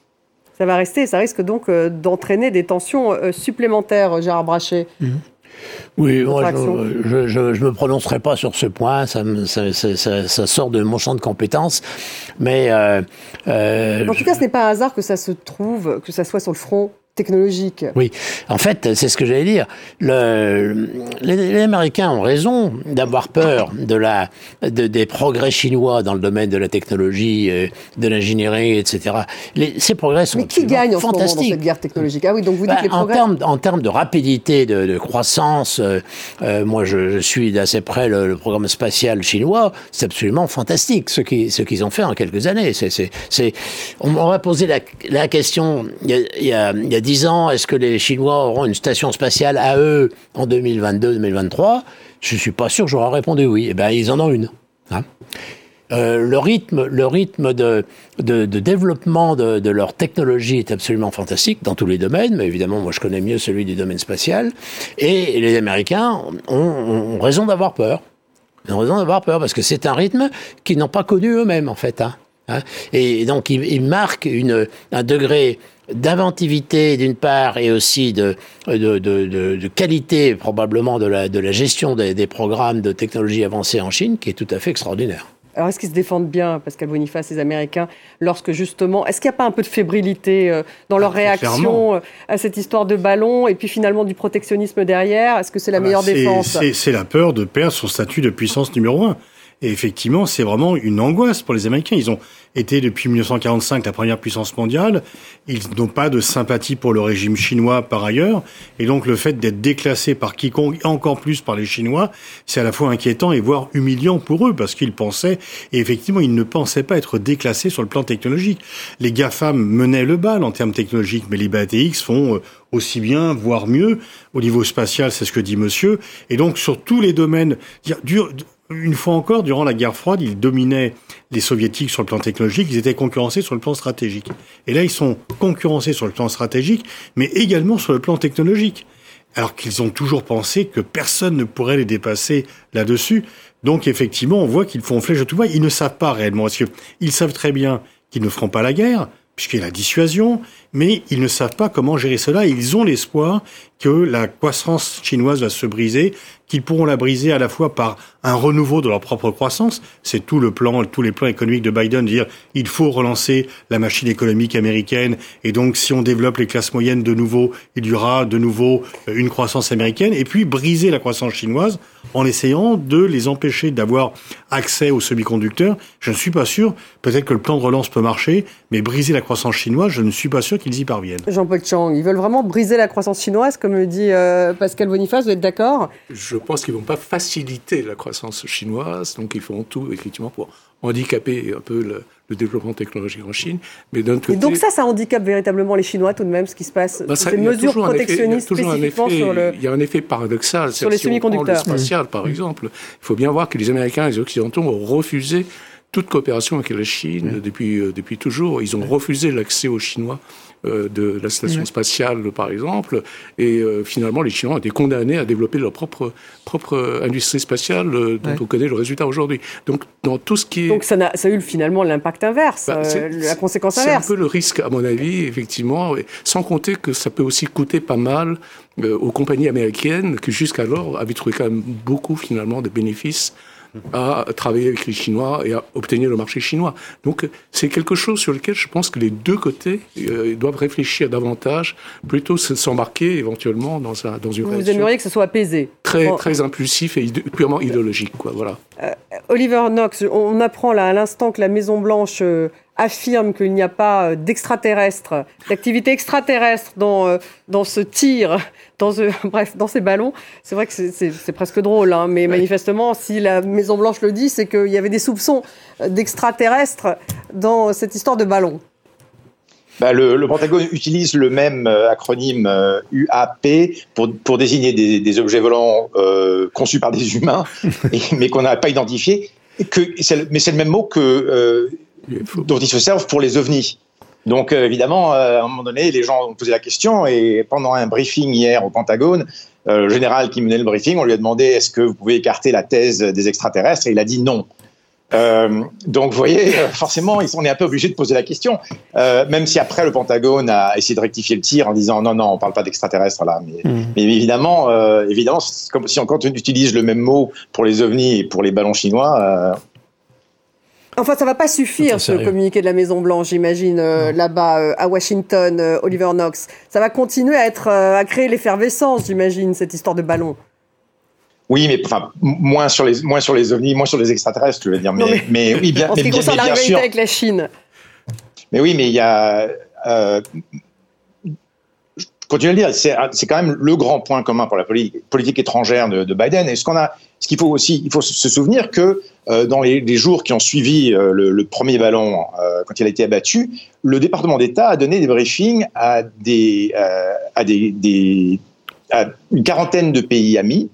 Ça va rester, ça risque donc d'entraîner des tensions supplémentaires, Gérard Brachet. Mmh. Oui, moi, je ne me prononcerai pas sur ce point, ça, ça, ça, ça, sort de mon champ de compétences. Mais. Euh, euh, en tout cas, ce n'est pas un hasard que ça se trouve, que ça soit sur le front technologique. Oui, en fait, c'est ce que j'allais dire. Le, les, Américains ont raison d'avoir peur de la, de, des progrès chinois dans le domaine de la technologie, euh, de l'ingénierie, etc. Les, ces progrès sont Mais qui gagne en fantastiques. Ce moment dans cette guerre technologique? Ah oui, donc vous dites bah, les progrès... En termes, en termes de rapidité de, de croissance, euh, euh moi je, je suis d'assez près le, le, programme spatial chinois, c'est absolument fantastique ce qu'ils ce qu'ils ont fait en quelques années. C'est, c'est, on, on va poser la, la question, il y a, il y a, il y a ans, est-ce que les Chinois auront une station spatiale à eux en 2022-2023 Je ne suis pas sûr j'aurais répondu oui. Eh bien, ils en ont une. Hein. Euh, le rythme, le rythme de, développement de, de, leur technologie est absolument fantastique dans tous les domaines, mais évidemment, moi je connais mieux celui du domaine spatial. Et les Américains ont, raison d'avoir peur. Ils ont raison d'avoir peur parce que c'est un rythme qu'ils n'ont pas connu eux-mêmes en fait. Hein. Hein. Et donc marquent une, un degré d'inventivité d'une part et aussi de, de, de, de, qualité probablement de la, de la gestion des, des, programmes de technologie avancée en Chine qui est tout à fait extraordinaire. Alors est-ce qu'ils se défendent bien, Pascal Boniface, les Américains, lorsque justement, est-ce qu'il n'y a pas un peu de fébrilité euh, dans leur ah, réaction euh, à cette histoire de ballon et puis finalement du protectionnisme derrière? Est-ce que c'est la ah bah, meilleure défense? C'est la peur de perdre son statut de puissance numéro un. Et effectivement, c'est vraiment une angoisse pour les Américains. Ils ont été depuis 1945 la première puissance mondiale. Ils n'ont pas de sympathie pour le régime chinois par ailleurs. Et donc le fait d'être déclassé par quiconque, encore plus par les Chinois, c'est à la fois inquiétant et voire humiliant pour eux parce qu'ils pensaient, et effectivement, ils ne pensaient pas être déclassés sur le plan technologique. Les GAFAM menaient le bal en termes technologiques, mais les BATX font euh, aussi bien, voire mieux. Au niveau spatial, c'est ce que dit monsieur. Et donc, sur tous les domaines, une fois encore, durant la guerre froide, ils dominaient les soviétiques sur le plan technologique, ils étaient concurrencés sur le plan stratégique. Et là, ils sont concurrencés sur le plan stratégique, mais également sur le plan technologique. Alors qu'ils ont toujours pensé que personne ne pourrait les dépasser là-dessus. Donc, effectivement, on voit qu'ils font flèche de tout va. Ils ne savent pas réellement, parce qu'ils savent très bien qu'ils ne feront pas la guerre, puisqu'il y a la dissuasion, mais ils ne savent pas comment gérer cela. Ils ont l'espoir que la croissance chinoise va se briser, qu'ils pourront la briser à la fois par un renouveau de leur propre croissance. C'est tout le plan, tous les plans économiques de Biden, de dire il faut relancer la machine économique américaine. Et donc, si on développe les classes moyennes de nouveau, il y aura de nouveau euh, une croissance américaine. Et puis, briser la croissance chinoise en essayant de les empêcher d'avoir accès aux semi-conducteurs. Je ne suis pas sûr. Peut-être que le plan de relance peut marcher, mais briser la croissance chinoise, je ne suis pas sûr qu'ils y parviennent. Jean-Paul Chang, ils veulent vraiment briser la croissance chinoise, comme le dit euh, Pascal Boniface. Vous êtes d'accord? Je pense qu'ils ne vont pas faciliter la croissance chinoise, donc ils feront tout effectivement pour handicaper un peu le, développement technologique en Chine. Mais d'un côté, Et donc ça, ça handicape véritablement les Chinois tout de même, ce qui se passe. Bah ces mesures protectionnistes spécifiquement sur le. Il y a un effet paradoxal sur les semi-conducteurs. Le spatial, par mmh. exemple. Il faut bien voir que les Américains et les Occidentaux ont refusé toute coopération avec la Chine depuis, euh, depuis toujours. Ils ont refusé l'accès aux Chinois de la station spatiale, par exemple. Et euh, finalement, les Chinois ont été condamnés à développer leur propre, propre industrie spatiale, euh, dont on connaît le résultat aujourd'hui. Donc, dans tout ce qui est... Donc, ça, a, ça a eu finalement l'impact inverse, bah, la conséquence inverse. C'est un peu le risque, à mon avis, effectivement, sans compter que ça peut aussi coûter pas mal aux compagnies américaines, qui jusqu'alors avaient trouvé quand même beaucoup, finalement, de bénéfices à travailler avec les Chinois et à obtenir le marché chinois. Donc c'est quelque chose sur lequel je pense que les deux côtés euh, doivent réfléchir davantage, plutôt s'embarquer éventuellement dans, un, dans une Vous aimeriez que ce soit apaisé Très, très impulsif et purement idéologique. Quoi, voilà. Euh, Oliver Knox, on apprend là à l'instant que la Maison-Blanche... Euh, affirme qu'il n'y a pas d'extraterrestres, d'activité extraterrestre dans, dans ce tir dans *laughs* bref, dans ces ballons. C'est vrai que c'est presque drôle, hein, mais manifestement, si la Maison Blanche le dit, c'est qu'il y avait des soupçons d'extraterrestres dans cette histoire de ballon. Bah, le, Pentagone utilise le même euh, acronyme UAP euh, pour, pour désigner des, objets volants euh, conçus par des humains, *laughs* mais qu'on n'a pas identifiés. Que, mais c'est le même mot que, dont ils se servent pour les ovnis. Donc euh, évidemment, euh, à un moment donné, les gens ont posé la question et pendant un briefing hier au Pentagone, euh, le général qui menait le briefing, on lui a demandé est-ce que vous pouvez écarter la thèse des extraterrestres? Et il a dit non. Euh, donc, vous voyez, forcément, on est un peu obligé de poser la question, euh, même si après le Pentagone a essayé de rectifier le tir en disant non, non, on parle pas d'extraterrestres là. Mais, hmm. mais évidemment, euh, évidemment, comme si on, quand on utilise le même mot pour les ovnis et pour les ballons chinois. Euh, Enfin, ça va pas suffire ce communiqué de la Maison Blanche, j'imagine, là-bas à Washington, Oliver Knox. Ça va continuer à être à créer l'effervescence, j'imagine, cette histoire de ballon. Oui, mais enfin moins sur les moins sur les ovnis, moins sur les extraterrestres, tu veux dire. Mais, mais, oui, bien. En ce qui concerne la rivalité avec la Chine. Mais oui, mais il y a. Euh, continue à le dire, c'est quand même le grand point commun pour la politique étrangère de, de Biden. Et ce qu'on a, ce qu'il faut aussi, il faut se souvenir que euh, dans les, les, jours qui ont suivi euh, le, le, premier ballon, euh, quand il a été abattu, le département d'État a donné des briefings à des, euh, à des, des à une quarantaine de pays amis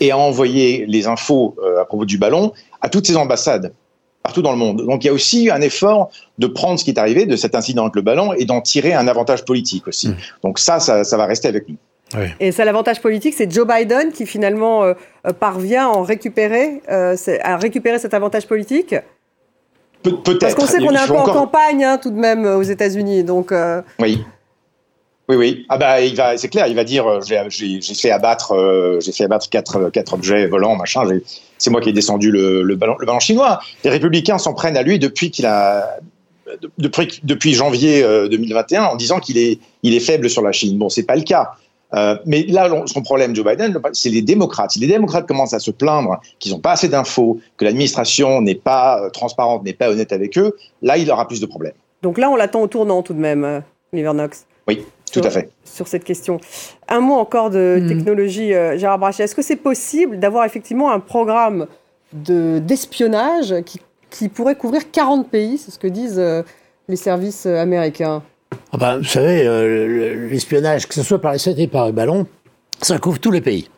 et a envoyé les infos euh, à propos du ballon à toutes ses ambassades partout dans le monde. Donc il y a aussi un effort de prendre ce qui est arrivé de cet incident avec le ballon et d'en tirer un avantage politique aussi. Mmh. Donc ça, ça, ça, va rester avec nous. Oui. Et ça, l'avantage politique, c'est Joe Biden qui finalement euh, euh parvient à, en récupérer, euh, à récupérer cet avantage politique Pe Peut-être. Parce qu'on sait qu'on est un peu encore... en campagne hein, tout de même aux États-Unis. Donc, euh... Oui. Oui, oui. Ah bah, il va, c'est clair, il va dire, euh, j'ai fait abattre, euh, j'ai fait abattre quatre, quatre objets volants, machin. C'est moi qui ai descendu le, le, ballon, le ballon chinois. Les républicains s'en prennent à lui depuis qu'il a, depuis, depuis janvier 2021, euh, en disant qu'il est, il est faible sur la Chine. Bon, c'est pas le cas. Euh, mais là, son problème, Joe Biden, c'est les démocrates. Si les démocrates commencent à se plaindre qu'ils n'ont pas assez d'infos, que l'administration n'est pas transparente, n'est pas honnête avec eux, là, il aura plus de problèmes. Donc là, on l'attend au tournant tout de même, Oliver Knox. Oui. Tout à fait. Sur cette question. Un mot encore de mmh. technologie, euh, Gérard Brachet. Est-ce que c'est possible d'avoir effectivement un programme d'espionnage qui, qui, pourrait couvrir 40 pays? C'est ce que disent euh, les services euh, américains. Ah ben, vous savez, euh, l'espionnage, que ce soit par les satellites par les ballons, ça couvre tous les pays.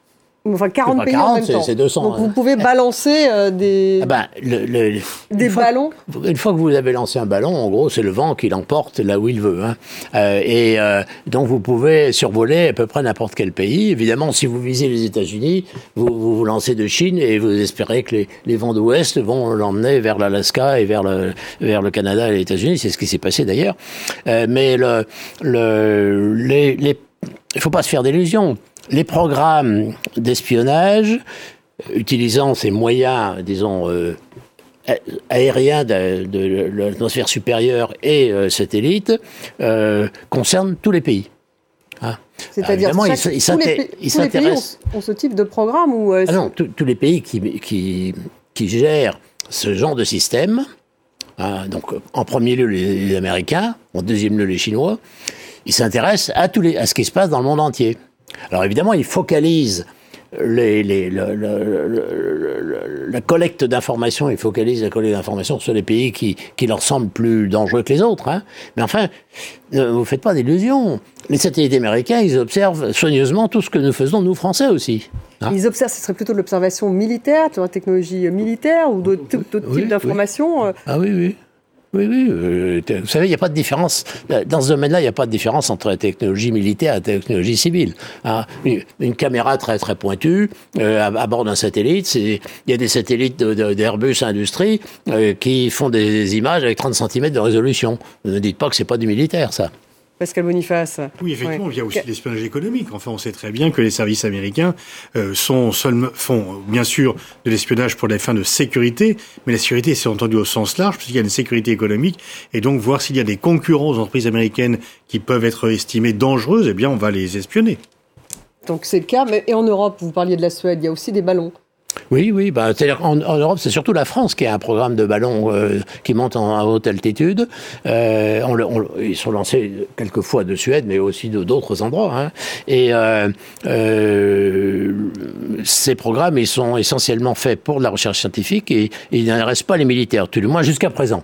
Enfin, 40 pays 40, en même temps. C'est 200. Donc, vous hein. pouvez balancer euh, des, ah ben, le, le, des une ballons Une fois que vous avez lancé un ballon, en gros, c'est le vent qui l'emporte là où il veut. Hein. Euh, et euh, donc, vous pouvez survoler à peu près n'importe quel pays. Évidemment, si vous visez les États-Unis, vous, vous, vous lancez de Chine et vous espérez que les, les vents d'ouest vont l'emmener vers l'Alaska et vers le, vers le Canada et les États-Unis. C'est ce qui s'est passé d'ailleurs. Mais le, le, les, les, il faut pas se faire d'illusions les programmes d'espionnage, utilisant ces moyens, disons, euh, aériens de, de, l'atmosphère supérieure et euh, satellites, euh, concernent tous les pays. Hein C'est-à-dire ils, ils tous, les, tous les pays ont, ont, ce type de programme ou ah Non, tous les pays qui, qui, qui, gèrent ce genre de système, hein, donc en premier lieu les, les Américains, en deuxième lieu les Chinois, ils s'intéressent à, tous les, à ce qui se passe dans le monde entier. Alors évidemment, ils focalisent les, les, le, le, le, la collecte d'informations, ils focalisent la collecte d'informations sur les pays qui, qui leur semblent plus dangereux que les autres. Hein. Mais enfin, ne vous faites pas d'illusions. Les satellites américains, ils observent soigneusement tout ce que nous faisons, nous Français aussi. Hein. Ils observent, ce serait plutôt de l'observation militaire, de la technologie militaire ou d'autres oui, types d'informations oui. Euh. Ah oui, oui. Oui, oui. Euh, vous savez, il n'y a pas de différence. Dans ce domaine-là, il n'y a pas de différence entre la technologie militaire et la technologie civile. Hein, une, caméra très très pointue euh, à, bord d'un satellite, il y a des satellites d'Airbus Industrie euh, qui font des images avec 30 cm de résolution. Ne dites pas que c'est pas du militaire, ça. Pascal Boniface. Oui, effectivement, ouais. il y a aussi l'espionnage économique. Enfin, on sait très bien que les services américains euh, sont seulement, font bien sûr de l'espionnage pour des fins de sécurité, mais la sécurité, c'est entendu au sens large, puisqu'il y a une sécurité économique, et donc voir s'il y a des concurrents aux entreprises américaines qui peuvent être estimées dangereuses, eh bien, on va les espionner. Donc c'est le cas, mais et en Europe, vous parliez de la Suède, il y a aussi des ballons. Oui, oui. Bah, en, en, Europe, c'est surtout la France qui a un programme de ballons euh, qui monte en, à haute altitude. Euh, on, on, ils sont lancés quelquefois de Suède, mais aussi d'autres endroits. Hein. Et euh, euh, ces programmes, ils sont essentiellement faits pour de la recherche scientifique et, et il n'intéressent pas les militaires, tout du moins jusqu'à présent.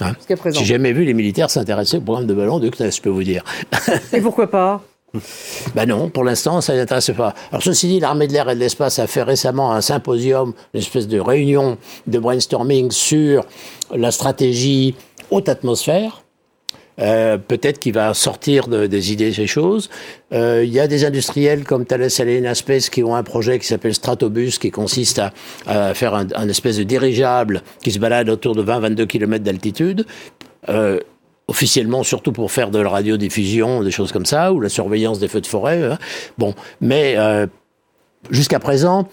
Hein. Jusqu'à présent. J'ai jamais vu les militaires s'intéresser au programme de ballons de CNES, je peux vous dire. Et pourquoi pas? Ben non, pour l'instant, ça n'intéresse pas. Alors ceci dit, l'armée de l'air et de l'espace a fait récemment un symposium, une espèce de réunion de brainstorming sur la stratégie haute atmosphère. Euh, peut-être qu'il va sortir des idées ces choses. Euh, il y a des industriels comme Thales Alenia Space qui ont un projet qui s'appelle Stratobus, qui consiste à, faire un, espèce de dirigeable qui se balade autour de 20-22 km d'altitude. Euh, officiellement surtout pour faire de la radiodiffusion, des choses comme ça, ou la surveillance des feux de forêt. Hein. Bon, mais euh, jusqu'à présent,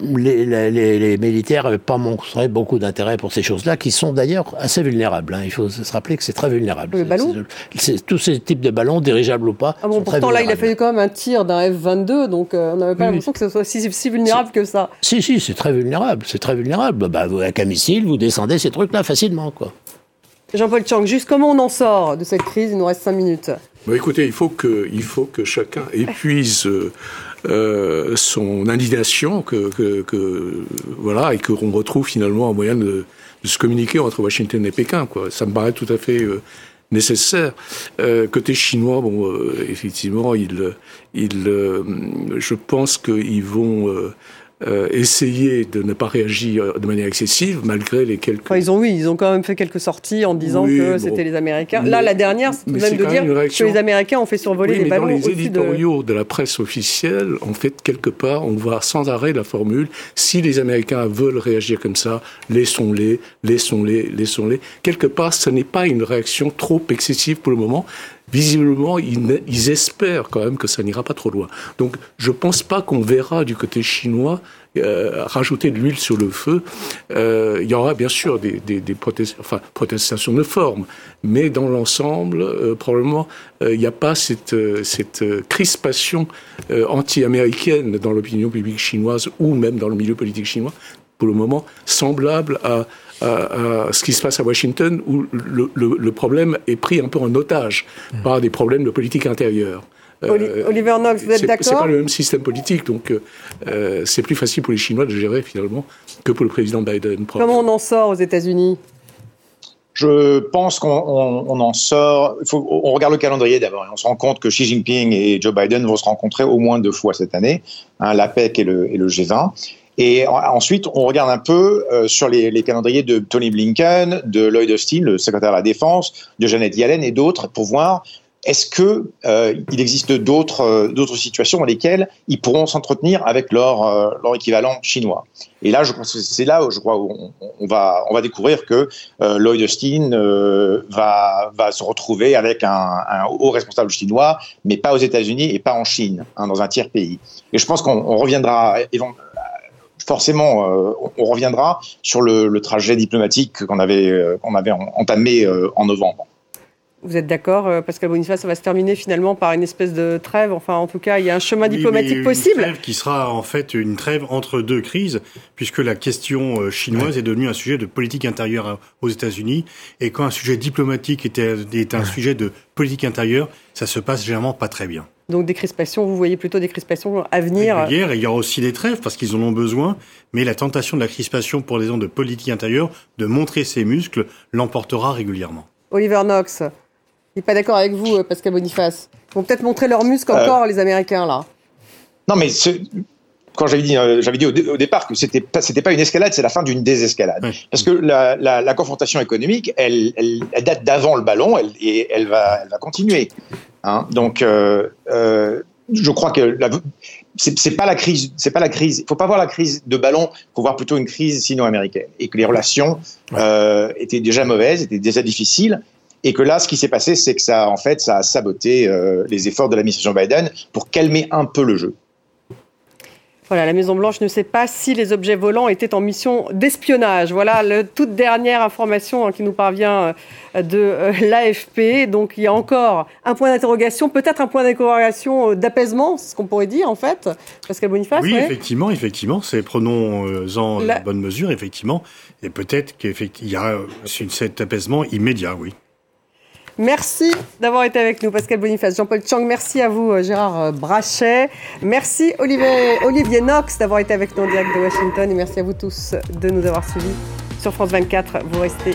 les, les, militaires n'avaient pas montré beaucoup d'intérêt pour ces choses-là, qui sont d'ailleurs assez vulnérables. Hein. Il faut se rappeler que c'est très vulnérable. Le ballon Tous ces types de ballons, dirigeables ou pas. Ah bon, pourtant, là, il a fait quand même un tir d'un F-22, donc euh, on n'avait pas l'impression que ce soit si, vulnérable que ça. Si, si, c'est très vulnérable. C'est très vulnérable. Bah, avec un missile, vous descendez ces trucs-là facilement. quoi. Jean-Paul Chang, juste comment on en sort de cette crise? Il nous reste cinq minutes. Écoutez, il faut, que, il faut que chacun épuise euh, euh, son indignation, que, que, voilà, et qu'on retrouve finalement un moyen de, se communiquer entre Washington et Pékin. Ça me paraît tout à fait euh, nécessaire. côté chinois, bon, effectivement, il, il, je pense qu'ils vont euh, essayer de ne pas réagir de manière excessive, malgré les quelques... ils ont, oui, ils ont quand même fait quelques sorties en disant que c'était les Américains. Là, la dernière, c'est même de dire que les Américains ont fait survoler les ballons dans les éditoriaux de... la presse officielle, en fait, quelque part, on voit sans arrêt la formule « si les Américains veulent réagir comme ça, laissons-les, laissons-les, laissons-les ». Quelque part, ce n'est pas une réaction trop excessive pour le moment, visiblement, ils, espèrent quand même que ça n'ira pas trop loin. Donc, je pense pas qu'on verra du côté chinois euh, rajouter de l'huile sur le feu. Euh, il y aura bien sûr des, protestations de forme, mais dans l'ensemble, euh, probablement, il n'y a pas cette crispation anti-américaine dans l'opinion publique chinoise ou même dans le milieu politique chinois, pour le moment, semblable à à, ce qui se passe à Washington, où le, le, le, problème est pris un peu en otage mmh. par des problèmes de politique intérieure. Euh, Oliver Knox, vous êtes d'accord C'est pas le même système politique, donc euh, c'est plus facile pour les Chinois de gérer finalement que pour le président Biden. Comment on en sort aux États-Unis? Je pense qu'on en sort. Faut, on regarde le calendrier d'abord et on se rend compte que Xi Jinping et Joe Biden vont se rencontrer au moins deux fois cette année, hein, l'APEC et le, et le G20. Et ensuite, on regarde un peu euh, sur les, les, calendriers de Tony Blinken, de Lloyd Austin, le secrétaire à la Défense, de Janet Yellen et d'autres, pour voir est-ce que euh, il existe d'autres euh, d'autres situations dans lesquelles ils pourront s'entretenir avec leur euh, leur équivalent chinois? Et là, je pense c'est là où je crois où on, va on va découvrir que euh, Lloyd Austin va va se retrouver avec un, un, haut responsable chinois, mais pas aux États-Unis et pas en Chine, hein, dans un tiers pays. Et je pense qu'on reviendra forcément, euh, on reviendra sur le, trajet diplomatique qu'on avait, euh, qu'on avait entamé euh, en novembre. Vous êtes d'accord, Pascal Boniface, ça va se terminer finalement par une espèce de trêve. Enfin, en tout cas, il y a un chemin diplomatique possible. Une trêve qui sera en fait une trêve entre deux crises, puisque la question chinoise est devenue un sujet de politique intérieure aux États-Unis. Et quand un sujet diplomatique est, est un sujet de politique intérieure, ça se passe généralement pas très bien. Donc des crispations, vous voyez plutôt des crispations à venir Hier, il y aura aussi des trêves parce qu'ils en ont besoin, mais la tentation de la crispation pour les gens de politique intérieure, de montrer ses muscles, l'emportera régulièrement. Oliver Knox, n'est pas d'accord avec vous, euh, Pascal Boniface. Ils vont peut-être montrer leurs muscles encore, euh. les Américains, là. Non, mais quand j'avais dit, euh, j'avais dit au, départ que c'était pas, c'était pas une escalade, c'est la fin d'une désescalade. Parce que la, la, la, confrontation économique, elle, elle, elle date d'avant le ballon, elle, et elle va, elle va continuer. Hein Donc, euh, euh, je crois que c'est pas la crise, c'est pas la crise. Il faut pas voir la crise de ballon, faut voir plutôt une crise sino-américaine et que les relations euh, étaient déjà mauvaises, étaient déjà difficiles. Et que là, ce qui s'est passé, c'est que ça, en fait, ça a saboté euh, les efforts de l'administration Biden pour calmer un peu le jeu. Voilà, la Maison-Blanche ne sait pas si les objets volants étaient en mission d'espionnage. Voilà la toute dernière information hein, qui nous parvient euh, de euh, l'AFP. Donc il y a encore un point d'interrogation, peut-être un point d'interrogation d'apaisement, c'est ce qu'on pourrait dire en fait. Pascal Boniface Oui, effectivement, effectivement. C'est prenons-en la... bonne mesure, effectivement. Et peut-être qu'il y a cet apaisement immédiat, oui. Merci d'avoir été avec nous, Pascal Boniface, Jean-Paul Chang. Merci à vous, euh, Gérard euh, Brachet. Merci, Olivier, Olivier Knox, d'avoir été avec nous en direct de Washington. Et merci à vous tous de nous avoir suivis sur France 24. Vous restez